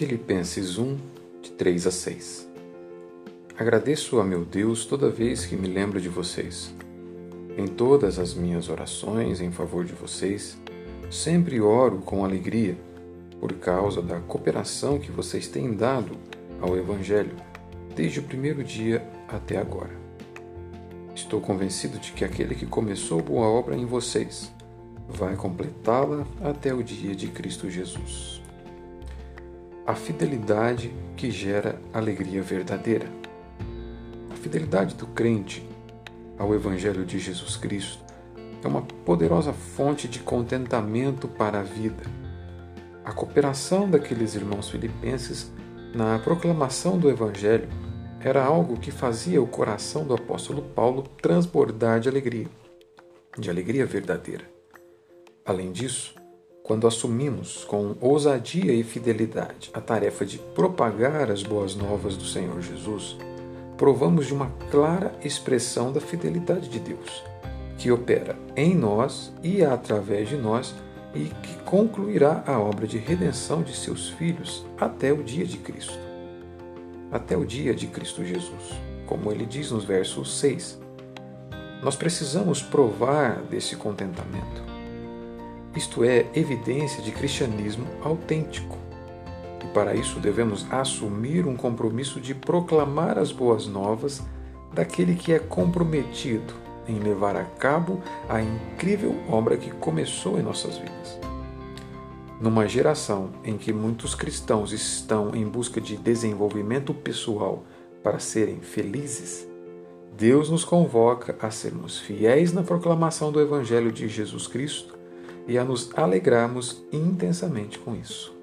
Filipenses 1, de 3 a 6 Agradeço a meu Deus toda vez que me lembro de vocês. Em todas as minhas orações em favor de vocês, sempre oro com alegria por causa da cooperação que vocês têm dado ao Evangelho desde o primeiro dia até agora. Estou convencido de que aquele que começou boa obra em vocês vai completá-la até o dia de Cristo Jesus a fidelidade que gera alegria verdadeira. A fidelidade do crente ao Evangelho de Jesus Cristo é uma poderosa fonte de contentamento para a vida. A cooperação daqueles irmãos filipenses na proclamação do Evangelho era algo que fazia o coração do apóstolo Paulo transbordar de alegria, de alegria verdadeira. Além disso, quando assumimos com ousadia e fidelidade a tarefa de propagar as boas novas do Senhor Jesus, provamos de uma clara expressão da fidelidade de Deus, que opera em nós e através de nós e que concluirá a obra de redenção de seus filhos até o dia de Cristo. Até o dia de Cristo Jesus, como ele diz nos versos 6. Nós precisamos provar desse contentamento isto é evidência de cristianismo autêntico. E para isso devemos assumir um compromisso de proclamar as boas novas daquele que é comprometido em levar a cabo a incrível obra que começou em nossas vidas. Numa geração em que muitos cristãos estão em busca de desenvolvimento pessoal para serem felizes, Deus nos convoca a sermos fiéis na proclamação do Evangelho de Jesus Cristo e a nos alegrarmos intensamente com isso.